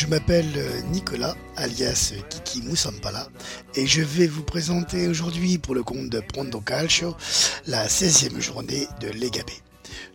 Je m'appelle Nicolas, alias Kiki Moussampala, et je vais vous présenter aujourd'hui pour le compte de Pronto Calcio la 16e journée de Lega.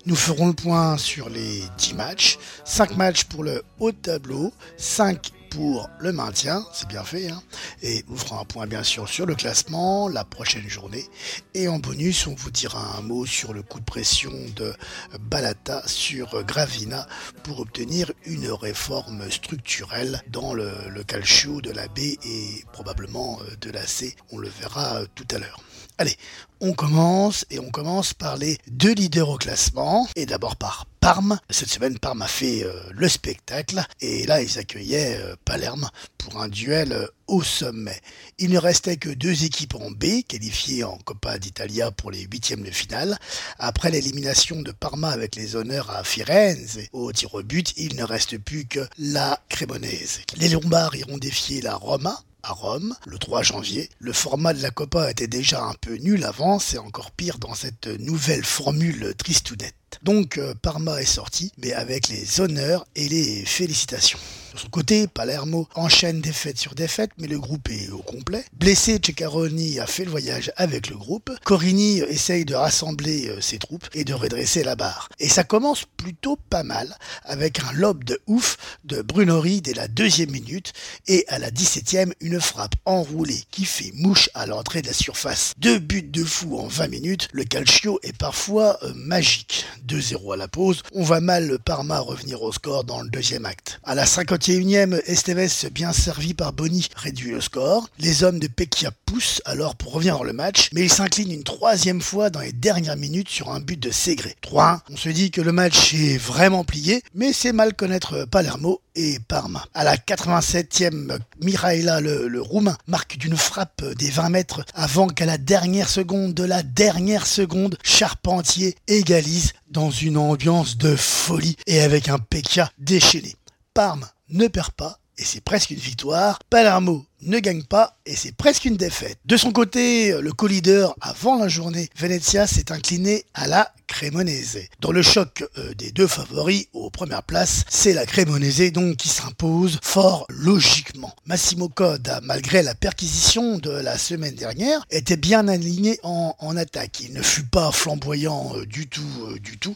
Nous ferons le point sur les 10 matchs, 5 matchs pour le haut tableau, 5 pour le maintien, c'est bien fait, hein. et vous ferons un point bien sûr sur le classement la prochaine journée. Et en bonus, on vous dira un mot sur le coup de pression de Balata sur Gravina pour obtenir une réforme structurelle dans le, le calcio de la B et probablement euh, de la C. On le verra euh, tout à l'heure. Allez, on commence et on commence par les deux leaders au classement et d'abord par Parme. Cette semaine, Parme a fait euh, le spectacle et là, ils accueillaient euh, Palerme pour un duel euh, au sommet. Il ne restait que deux équipes en B, qualifiées en Coppa d'Italia pour les huitièmes de finale. Après l'élimination de Parma avec les honneurs à Firenze au tir au but, il ne reste plus que la Cremonese. Les Lombards iront défier la Roma à Rome le 3 janvier. Le format de la Copa était déjà un peu nul avant, c'est encore pire dans cette nouvelle formule tristounette. Donc euh, Parma est sorti, mais avec les honneurs et les félicitations. De son côté, Palermo enchaîne défaite sur défaite, mais le groupe est au complet. Blessé, Ceccaroni a fait le voyage avec le groupe. Corini essaye de rassembler euh, ses troupes et de redresser la barre. Et ça commence plutôt pas mal, avec un lob de ouf de Brunori dès la deuxième minute, et à la 17e, une frappe enroulée qui fait mouche à l'entrée de la surface. Deux buts de fou en 20 minutes, le calcio est parfois euh, magique. 2-0 à la pause, on va mal le Parma revenir au score dans le deuxième acte. À la 51e, Esteves, bien servi par Boni, réduit le score. Les hommes de Pecchia poussent alors pour revenir dans le match, mais ils s'inclinent une troisième fois dans les dernières minutes sur un but de Ségré. 3-1. On se dit que le match est vraiment plié, mais c'est mal connaître Palermo et Parma. À la 87e, Miraela, le, le roumain, marque d'une frappe des 20 mètres avant qu'à la dernière seconde de la dernière seconde, Charpentier égalise dans une ambiance de folie et avec un Pekka déchaîné. Parme ne perd pas et c'est presque une victoire. Palermo ne gagne pas et c'est presque une défaite. De son côté, le co-leader avant la journée, Venezia s'est incliné à la Cremonese. Dans le choc euh, des deux favoris aux premières places, c'est la Cremonese donc qui s'impose fort logiquement. Massimo Coda, malgré la perquisition de la semaine dernière, était bien aligné en, attaque. Il ne fut pas flamboyant euh, du tout, euh, du tout.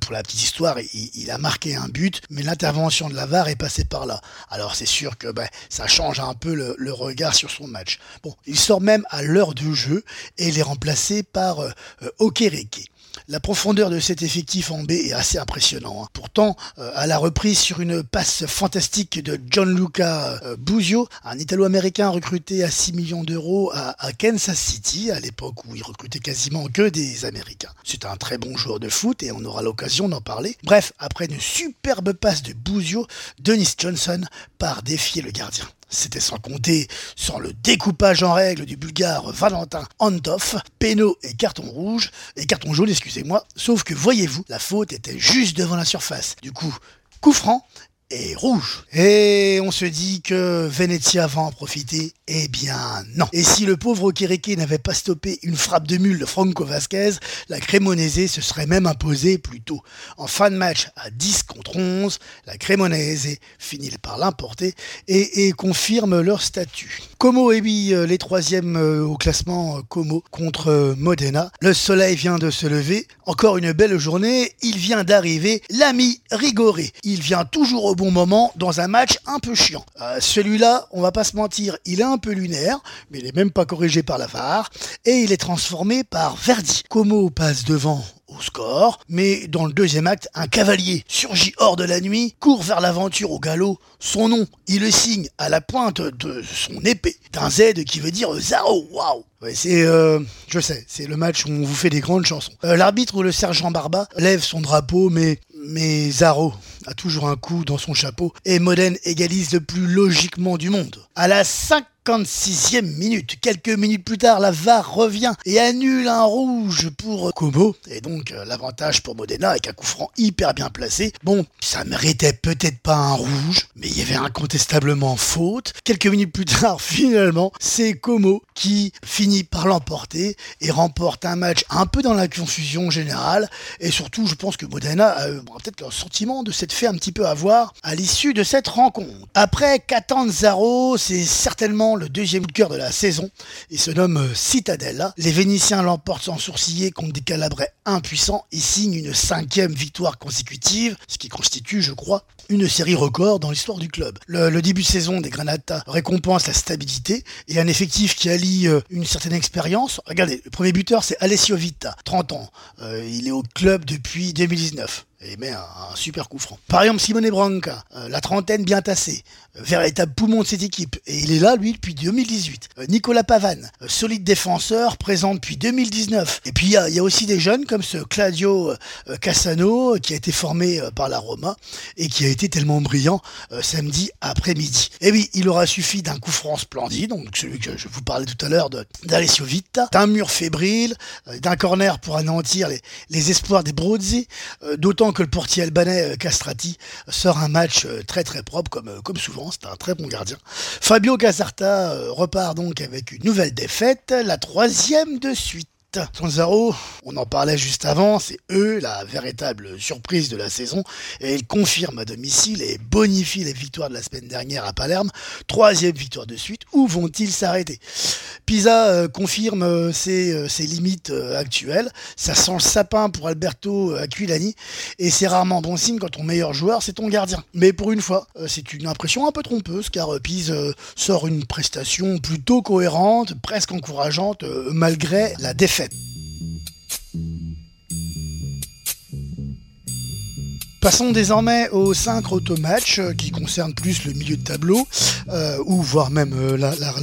Pour la petite histoire, il, il, a marqué un but, mais l'intervention de la VAR est passée par là. Alors c'est sûr que ben, ça change un peu le, regard sur son match. Bon, il sort même à l'heure de jeu et il est remplacé par euh, Okereke. La profondeur de cet effectif en B est assez impressionnant. Hein. Pourtant, euh, à la reprise sur une passe fantastique de Gianluca euh, Buzio, un Italo-américain recruté à 6 millions d'euros à, à, Kansas City, à l'époque où il recrutait quasiment que des Américains. C'est un très bon joueur de foot et on aura l'occasion d'en parler. Bref, après une superbe passe de Buzio, Dennis Johnson part défier le gardien. C'était sans compter sur le découpage en règle du bulgare Valentin Antov, péno et carton rouge, et carton jaune, excusez-moi, sauf que voyez-vous, la faute était juste devant la surface. Du coup, coup franc, et rouge. Et on se dit que Venezia va en profiter. Eh bien non. Et si le pauvre Okereke n'avait pas stoppé une frappe de mule de Franco Vasquez, la Cremonese se serait même imposée plus tôt. En fin de match à 10 contre 11, la Cremonese finit par l'importer et, confirme leur statut. Como et lui, les troisièmes au classement Como contre Modena. Le soleil vient de se lever. Encore une belle journée. Il vient d'arriver l'ami Rigoré. Il vient toujours au moment dans un match un peu chiant. Euh, Celui-là, on va pas se mentir, il est un peu lunaire, mais il est même pas corrigé par la VAR, et il est transformé par Verdi. Como passe devant au score, mais dans le deuxième acte, un cavalier surgit hors de la nuit, court vers l'aventure au galop. Son nom, il le signe à la pointe de son épée, d'un Z qui veut dire Zaro, waouh c'est, euh, je sais, c'est le match où on vous fait des grandes chansons. Euh, L'arbitre ou le sergent Barba lève son drapeau, mais, mais Zaro a toujours un coup dans son chapeau et Modène égalise le plus logiquement du monde. À la 56e minute, quelques minutes plus tard, la VAR revient et annule un rouge pour Como et donc euh, l'avantage pour Modena avec un coup franc hyper bien placé. Bon, ça méritait peut-être pas un rouge, mais il y avait incontestablement faute. Quelques minutes plus tard, finalement, c'est Como qui finit par l'emporter et remporte un match un peu dans la confusion générale et surtout, je pense que Modena a peut-être le sentiment de cette peut-être fait un petit peu avoir à l'issue de cette rencontre. Après Catanzaro, c'est certainement le deuxième cœur de la saison. Il se nomme Citadella. Les Vénitiens l'emportent sans sourciller contre des Calabrais impuissants et signent une cinquième victoire consécutive, ce qui constitue, je crois, une série record dans l'histoire du club. Le, début de saison des Granata récompense la stabilité et un effectif qui allie euh, une certaine expérience. Regardez, le premier buteur c'est Alessio Vita, 30 ans. Euh, il est au club depuis 2019 et met un, super coup franc. Par exemple, Simone Branca, euh, la trentaine bien tassée, euh, véritable poumon de cette équipe, et il est là, lui, depuis 2018. Euh, Nicolas Pavane, solide défenseur, présent depuis 2019. Et puis, il y, a, aussi des jeunes comme ce Claudio Cassano, qui a été formé par la Roma, et qui a été tellement brillant samedi après-midi. Et oui, il aura suffi d'un coup franc splendide, donc celui que je vous parlais tout à l'heure d'Alessio Vita, d'un mur fébrile, d'un corner pour anéantir les, espoirs des Brozzi, d'autant que le portier albanais euh, Castrati sort un match euh, très très propre comme, euh, comme souvent, c'est un très bon gardien. Fabio Casarta repart donc avec une nouvelle défaite, la troisième de suite. Sanzaro, on en parlait juste avant, c'est eux la véritable surprise de la saison. Et ils confirment à domicile et bonifient les victoires de la semaine dernière à Palerme. Troisième victoire de suite, où vont-ils s'arrêter? Pisa euh, confirme euh, ses, euh, ses, limites actuelles, ça sent le sapin pour Alberto Aquilani. Et c'est rarement bon signe quand ton meilleur joueur c'est ton gardien. Mais pour une fois, c'est une impression un peu trompeuse car Pise sort une prestation plutôt cohérente, presque encourageante malgré la défaite set Passons désormais aux 5 automatchs euh, qui concernent plus le milieu de tableau, euh, ou voire même euh, la, la,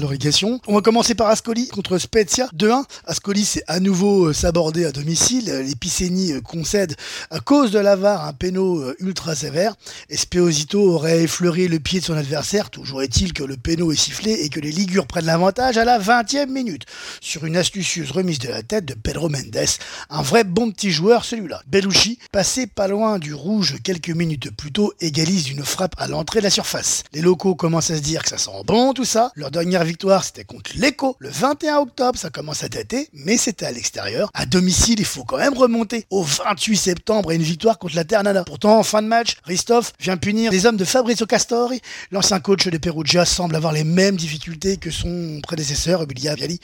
On va commencer par Ascoli contre Spezia 2-1. Ascoli s'est à nouveau sabordé à domicile. Les Piceni concèdent à cause de l'avare un péno ultra sévère. Espeosito aurait effleuré le pied de son adversaire. Toujours est-il que le péno est sifflé et que les Ligures prennent l'avantage à la 20e minute sur une astucieuse remise de la tête de Pedro Mendes. Un vrai bon petit joueur celui-là. Belushi, passé pas loin du quelques minutes plus tôt égalise une frappe à l'entrée de la surface. Les locaux commencent à se dire que ça sent bon tout ça. Leur dernière victoire c'était contre l'Echo le 21 octobre, ça commence à dater, mais c'était à l'extérieur. À domicile, il faut quand même remonter au 28 septembre et une victoire contre la Ternana. Pourtant, en fin de match, Christophe vient punir les hommes de Fabrizio Castori. L'ancien coach de Perugia semble avoir les mêmes difficultés que son prédécesseur, Emilia Viali,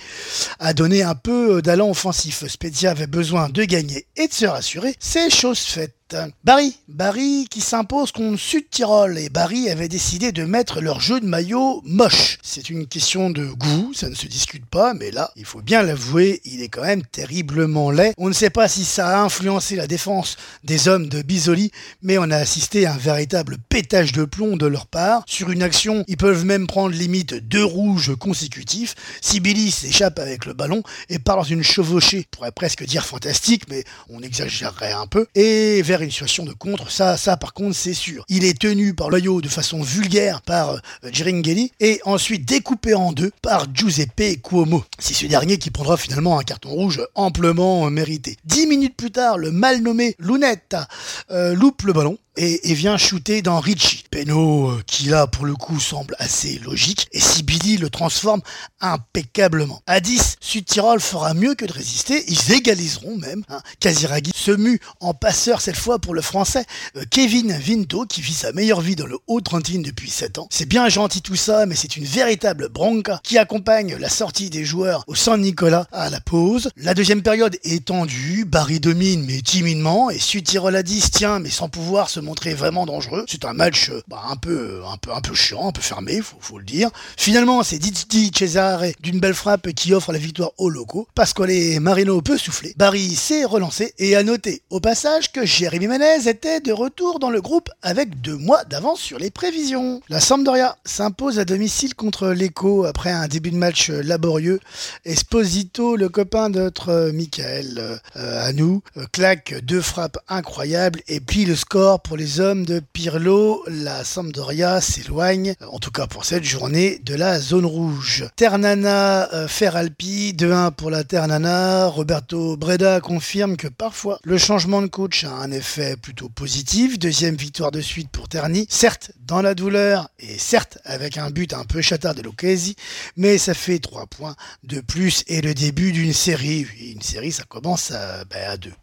a donné un peu d'allant offensif. Spezia avait besoin de gagner et de se rassurer. C'est chose faite. Barry, Barry qui s'impose contre Sud-Tirol et Barry avait décidé de mettre leur jeu de maillot moche. C'est une question de goût, ça ne se discute pas, mais là, il faut bien l'avouer, il est quand même terriblement laid. On ne sait pas si ça a influencé la défense des hommes de Bisoli, mais on a assisté à un véritable pétage de plomb de leur part. Sur une action, ils peuvent même prendre limite deux rouges consécutifs. Si Billy s'échappe avec le ballon et part dans une chevauchée, on pourrait presque dire fantastique, mais on exagérerait un peu, et vers une situation de contre, ça, ça par contre c'est sûr. Il est tenu par Loyo de façon vulgaire par euh, Giringhelli et ensuite découpé en deux par Giuseppe Cuomo. C'est ce dernier qui prendra finalement un carton rouge amplement mérité. Dix minutes plus tard, le mal nommé Lunetta euh, loupe le ballon et, vient shooter dans Richie. Peno, euh, qui là pour le coup semble assez logique, et Sibili le transforme impeccablement. À 10, Sud-Tirol fera mieux que de résister, ils égaliseront même. Hein. Kaziragi se mue en passeur cette fois pour le français euh, Kevin Vinto, qui vit sa meilleure vie dans le Haut-Trentine depuis 7 ans. C'est bien gentil tout ça, mais c'est une véritable bronca qui accompagne la sortie des joueurs au San Nicolas à la pause. La deuxième période est tendue, Barry domine mais timidement, et Sud-Tirol à 10 tient mais sans pouvoir se montrer vraiment dangereux. C'est un match euh, bah, un, peu, un, peu, un peu chiant, un peu fermé, faut, faut le dire. Finalement, c'est Didi Cesare d'une belle frappe qui offre la victoire aux locaux. Pasquale Marino peut souffler. Barry s'est relancé et a noté au passage que Jérémy Menez était de retour dans le groupe avec deux mois d'avance sur les prévisions. La Sampdoria s'impose à domicile contre l'Echo après un début de match laborieux. Esposito, le copain de notre Michael euh, à nous, euh, claque deux frappes incroyables et plie le score pour les hommes de Pirlo, la Sampdoria s'éloigne, en tout cas pour cette journée, de la zone rouge. Ternana euh, Feralpi, 2-1 pour la Ternana. Roberto Breda confirme que parfois le changement de coach a un effet plutôt positif. Deuxième victoire de suite pour Terni. Certes, dans la douleur et certes avec un but un peu chatard de l'Ocasi, mais ça fait 3 points de plus et le début d'une série. Une série, ça commence à, ben, à deux.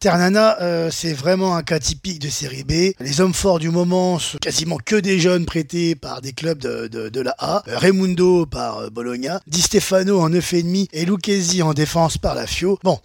Ternana, euh, c'est vraiment un cas typique de série B. Les hommes forts du moment sont quasiment que des jeunes prêtés par des clubs de, la A. Raimundo par Bologna, Di Stefano en 9,5 et Lucchesi en défense par la Fio. Bon,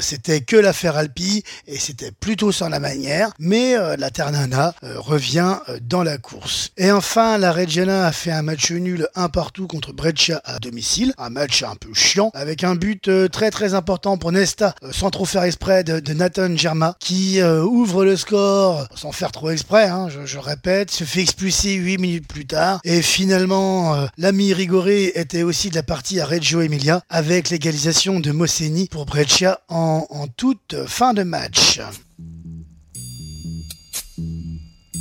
c'était que l'affaire Alpi et c'était plutôt sans la manière, mais la Ternana revient dans la course. Et enfin, la Reggiana a fait un match nul un partout contre Breccia à domicile, un match un peu chiant, avec un but euh, très très important pour Nesta, euh, sans trop faire exprès, de, Nathan Germa, qui euh, ouvre le score, sans faire trop exprès, hein, je, répète, se fait expulser 8 minutes plus tard, et finalement, l'ami Rigoré était aussi de la partie à Reggio Emilia, avec l'égalisation de Mosseni pour Breccia en toute fin de match.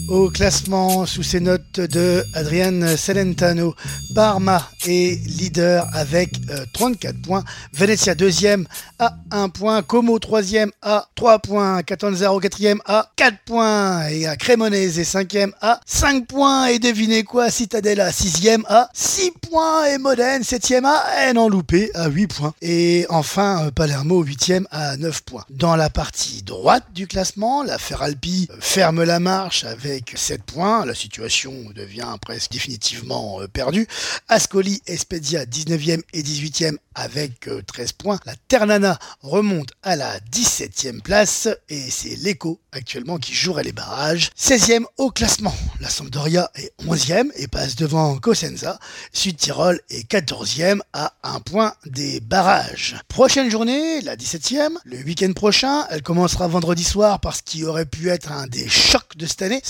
Au classement, sous ses notes de Adrian Celentano, Parma est leader avec 34 euh, points. Venezia deuxième à 1 point. Como troisième à 3 points. Catanzaro quatrième à 4 points. Et à Cremonese cinquième à 5 points. Et devinez quoi, Citadella sixième à 6 points. Et Modène septième à en loupé à 8 points. Et enfin, euh, Palermo huitième à 9 points. Dans la partie droite du classement, la Feralpi euh, ferme la marche avec 7 points, la situation devient presque définitivement euh, perdue. Ascoli et Spedia 19e et 18e avec 13 euh, points. La Ternana remonte à la 17e place et c'est l'Eco actuellement qui jouerait les barrages. 16e au classement. La Sampdoria est 11e et passe devant Cosenza. Sud-Tirol est 14e à un point des barrages. Prochaine journée, la 17e, le week-end prochain, elle commencera vendredi soir parce qu'il aurait pu être un des chocs de cette année.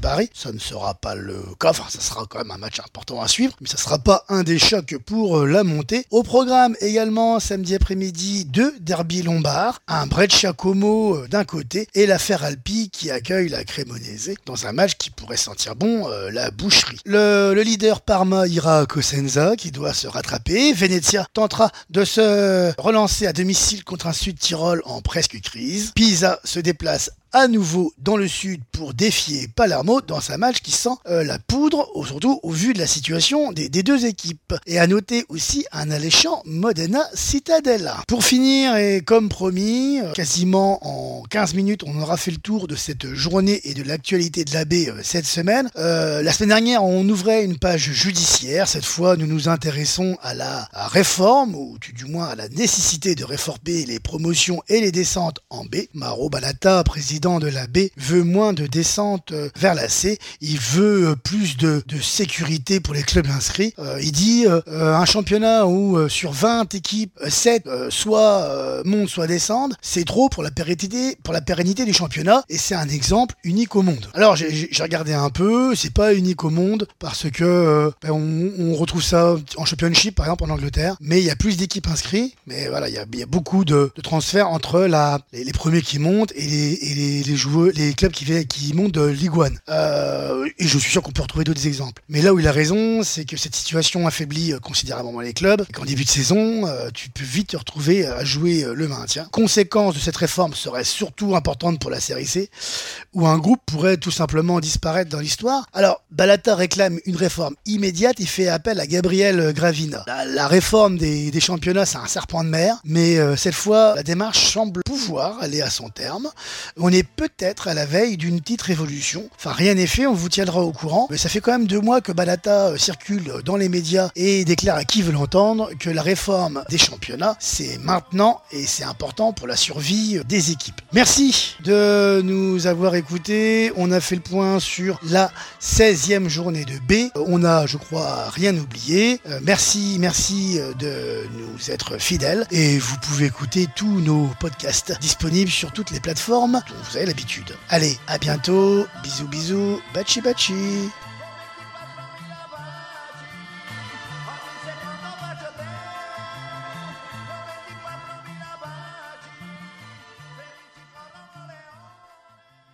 Paris, ça ne sera pas le cas, enfin ça sera quand même un match important à suivre, mais ça sera pas un des chocs pour euh, la montée. Au programme également samedi après-midi deux derby lombards, un Breccia Como euh, d'un côté et l'affaire Alpi qui accueille la Cremonese dans un match qui pourrait sentir bon euh, la boucherie. Le, leader Parma ira à Cosenza qui doit se rattraper. Venezia tentera de se relancer à domicile contre un Sud-Tirol en presque crise. Pisa se déplace à nouveau dans le sud pour défier Palermo dans sa match qui sent euh, la poudre, surtout au vu de la situation des, deux équipes. Et à noter aussi un alléchant Modena Citadella. Pour finir, et comme promis, euh, quasiment en 15 minutes, on aura fait le tour de cette journée et de l'actualité de la baie euh, cette semaine. la semaine dernière, on ouvrait une page judiciaire. Cette fois, nous nous intéressons à la réforme, ou du moins à la nécessité de réformer les promotions et les descentes en B. Maro Balata, président de la B veut moins de descente euh, vers la C. Il veut euh, plus de, sécurité pour les clubs inscrits. Euh, il dit un championnat où sur 20 équipes, 7 soit montent, soit descendent, c'est trop pour la pérennité, pour la pérennité du championnat. Et c'est un exemple unique au monde. Alors j'ai regardé un peu, c'est pas unique au monde parce que ben, on, retrouve ça en championship par exemple en Angleterre, mais il y a plus d'équipes inscrites. Mais voilà, il y a, beaucoup de, transferts entre les, premiers qui montent et les les, joueurs, les clubs qui, montent de Ligue 1. Euh, et je suis sûr qu'on peut retrouver d'autres exemples. Mais là où il a raison, c'est que cette situation affaiblit euh, considérablement les clubs. Qu'en début de saison, euh, tu peux vite te retrouver à jouer le maintien. Conséquence de cette réforme serait surtout importante pour la série C, où un groupe pourrait tout simplement disparaître dans l'histoire. Alors, Balata réclame une réforme immédiate et fait appel à Gabriel Gravina. La, réforme des, championnats, c'est un serpent de mer, mais cette fois, la démarche semble pouvoir aller à son terme. On est peut-être à la veille d'une petite révolution. Enfin, rien n'est fait, on vous tiendra au courant. Mais ça fait quand même deux mois que Balata euh, circule dans les médias et déclare à qui veut l'entendre que la réforme des championnats, c'est maintenant et c'est important pour la survie des équipes. Merci de nous avoir écoutés. On a fait le point sur la 16e journée de B. On a, je crois, rien oublié. Euh, merci, merci euh, de nous être fidèles. Et vous pouvez écouter tous nos podcasts disponibles sur toutes les plateformes vous avez l'habitude. Allez, à bientôt. Bisous, bisous. Bachi, bachi.